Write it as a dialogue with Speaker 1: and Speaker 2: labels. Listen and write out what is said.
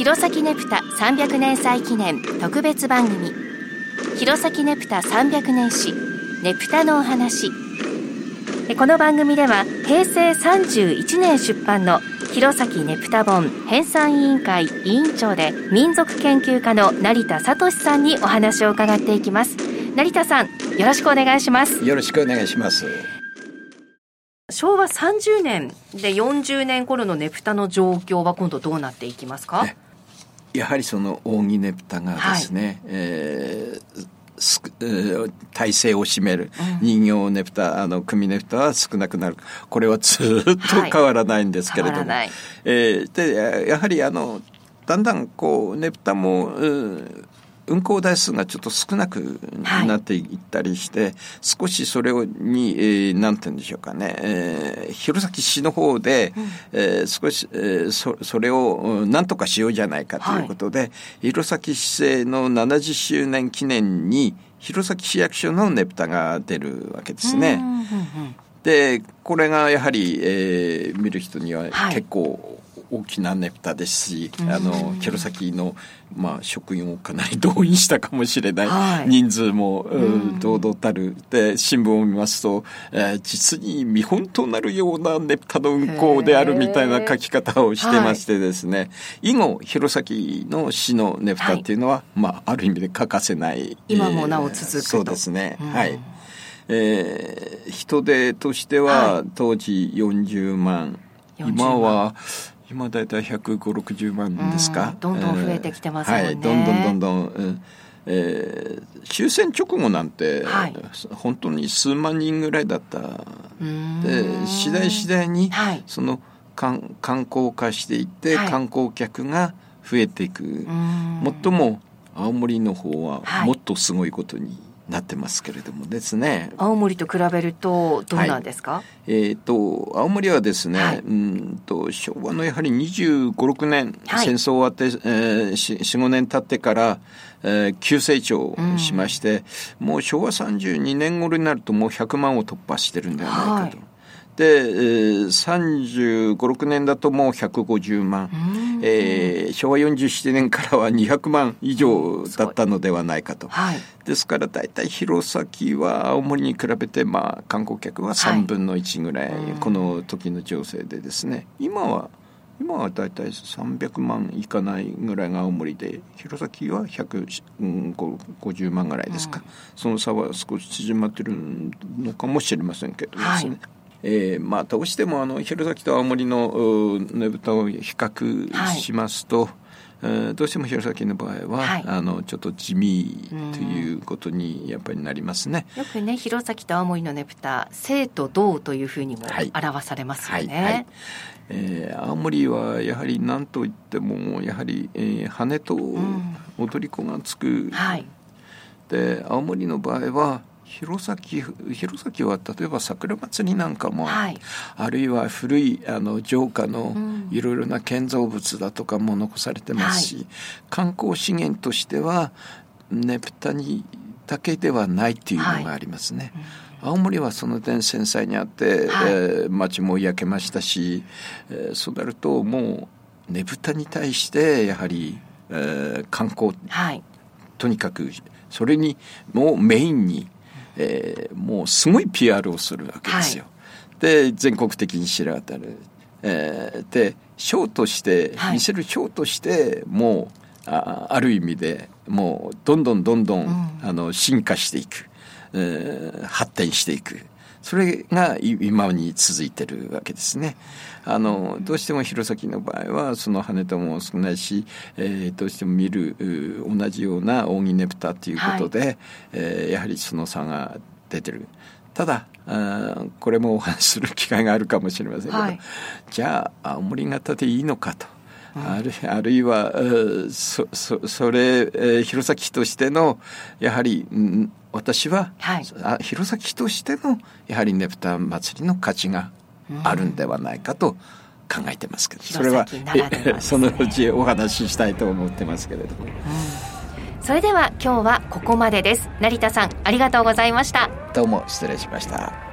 Speaker 1: 弘前ねぷた300年祭記念特別番組。弘前ねぷた300年史ねぷたのお話。この番組では平成31年出版の弘前ねぷた本編纂委員会委員長で民族研究家の成田聡さんにお話を伺っていきます。成田さんよろしくお願いします。
Speaker 2: よろしくお願いします。
Speaker 1: 昭和30年で40年頃のねぷたの状況は今度どうなっていきますか？
Speaker 2: やはりその扇ねぷたがですね、はい、えー体制を占める人形ねぷた、あの組ねぷたは少なくなる。これはずっと変わらないんですけれども、はい、えー、でやはりあのだんだんこうねぷたも運行台数がちょっと少なくなっていったりして、はい、少しそれをに、えー、なんて言うんでしょうかね、えー、弘前市の方で、うん、えー、少し、えー、そそれをなんとかしようじゃないかということで、はい、弘前市政の70周年記念に弘前市役所のねぷたが出るわけですね。でこれがやはり、えー、見る人には結構大きなねぷたですし、あの弘前の、まあ、職員をかなり動員したかもしれない、はい、人数も、堂々たるで新聞を見ますと、えー、実に見本となるようなねぷたの運行であるみたいな書き方をしてましてですね、はい、以後弘前の市のねぷたっていうのは、はい、まあ、ある意味で欠かせない
Speaker 1: 今もなお続く、えー、
Speaker 2: そうですね、はい。えー、人手としては当時40万、今は今大体150、60万ですか、
Speaker 1: うん、どんどん増えてきてます、ね。えー、はい、
Speaker 2: どんどんどんどん、うん、えー、終戦直後なんて、はい、本当に数万人ぐらいだった。で次第次第に、はい、その観観光化していって、はい、観光客が増えていく。もっとも青森の方はもっとすごいことになってますけれどもですね。
Speaker 1: 青森と比べるとどうなんですか、は
Speaker 2: い、えっ、ー、と青森はですね、はい、うんと昭和のやはり2 5 6年、はい、戦争終わって、えー、45年経ってから、えー、急成長しまして、うん、もう昭和32年頃になるともう100万を突破してるんではないかと。で、えー、35、6年だともう150万、えー、昭和47年からは200万以上だったのではないかと。はい、ですから大体弘前は青森に比べて、まあ、観光客は3分の1ぐらい、はい、この時の情勢でですね。今は今は大体300万いかないぐらいが青森で弘前は150万ぐらいですか、うん、その差は少し縮まってるのかもしれませんけどですね、はいえー、まあどうしてもあの弘前と青森のねぶたを比較しますと、はい。えー、どうしても弘前の場合は、はい、あのちょっと地味ということにやっぱりなりますね。
Speaker 1: よくね弘前と青森のねぶた生と銅というふうにも表されますよね。はいはい、
Speaker 2: えー、青森はやはり何といってもやはり、えー、羽と踊り子がつく、うん、はい、で青森の場合は弘前弘前は例えば桜祭りなんかも、はい、あるいは古いあの城下のいろいろな建造物だとかも残されてますし、はい、観光資源としてはねぷたにだけではないっていうのがありますね。はい、青森はその点繊細にあって、はい、えー、町も焼けましたし、えー、そうなるともうねぶたに対してやはり、えー、観光、はい、とにかくそれにもうメインにえー、もうすごい PR をするわけですよ。はい、で全国的に知られたる。えー、でショーとして、はい、見せるショーとしてもうあある意味でもうどんどんどんどん、うん、あの進化していく、えー、発展していくそれが今に続いてるわけですね。あのどうしても弘前の場合はその羽田も少ないし、えー、どうしても見る同じような扇ねぷたということで、はい、えー、やはりその差が出てる。ただあこれもお話しする機会があるかもしれませんけど、はい、じゃあ青森型でいいのかと。あるあるいはそそそれ、えー、弘前としてのやはり、ん、私は、はい、弘前としてのやはりねぷた祭りの価値があるんではないかと考えてますけど、それは、そのうちお話ししたいと思ってますけれども、うん、
Speaker 1: それでは今日はここまでです。成田さんありがとうございました。
Speaker 2: どうも失礼しました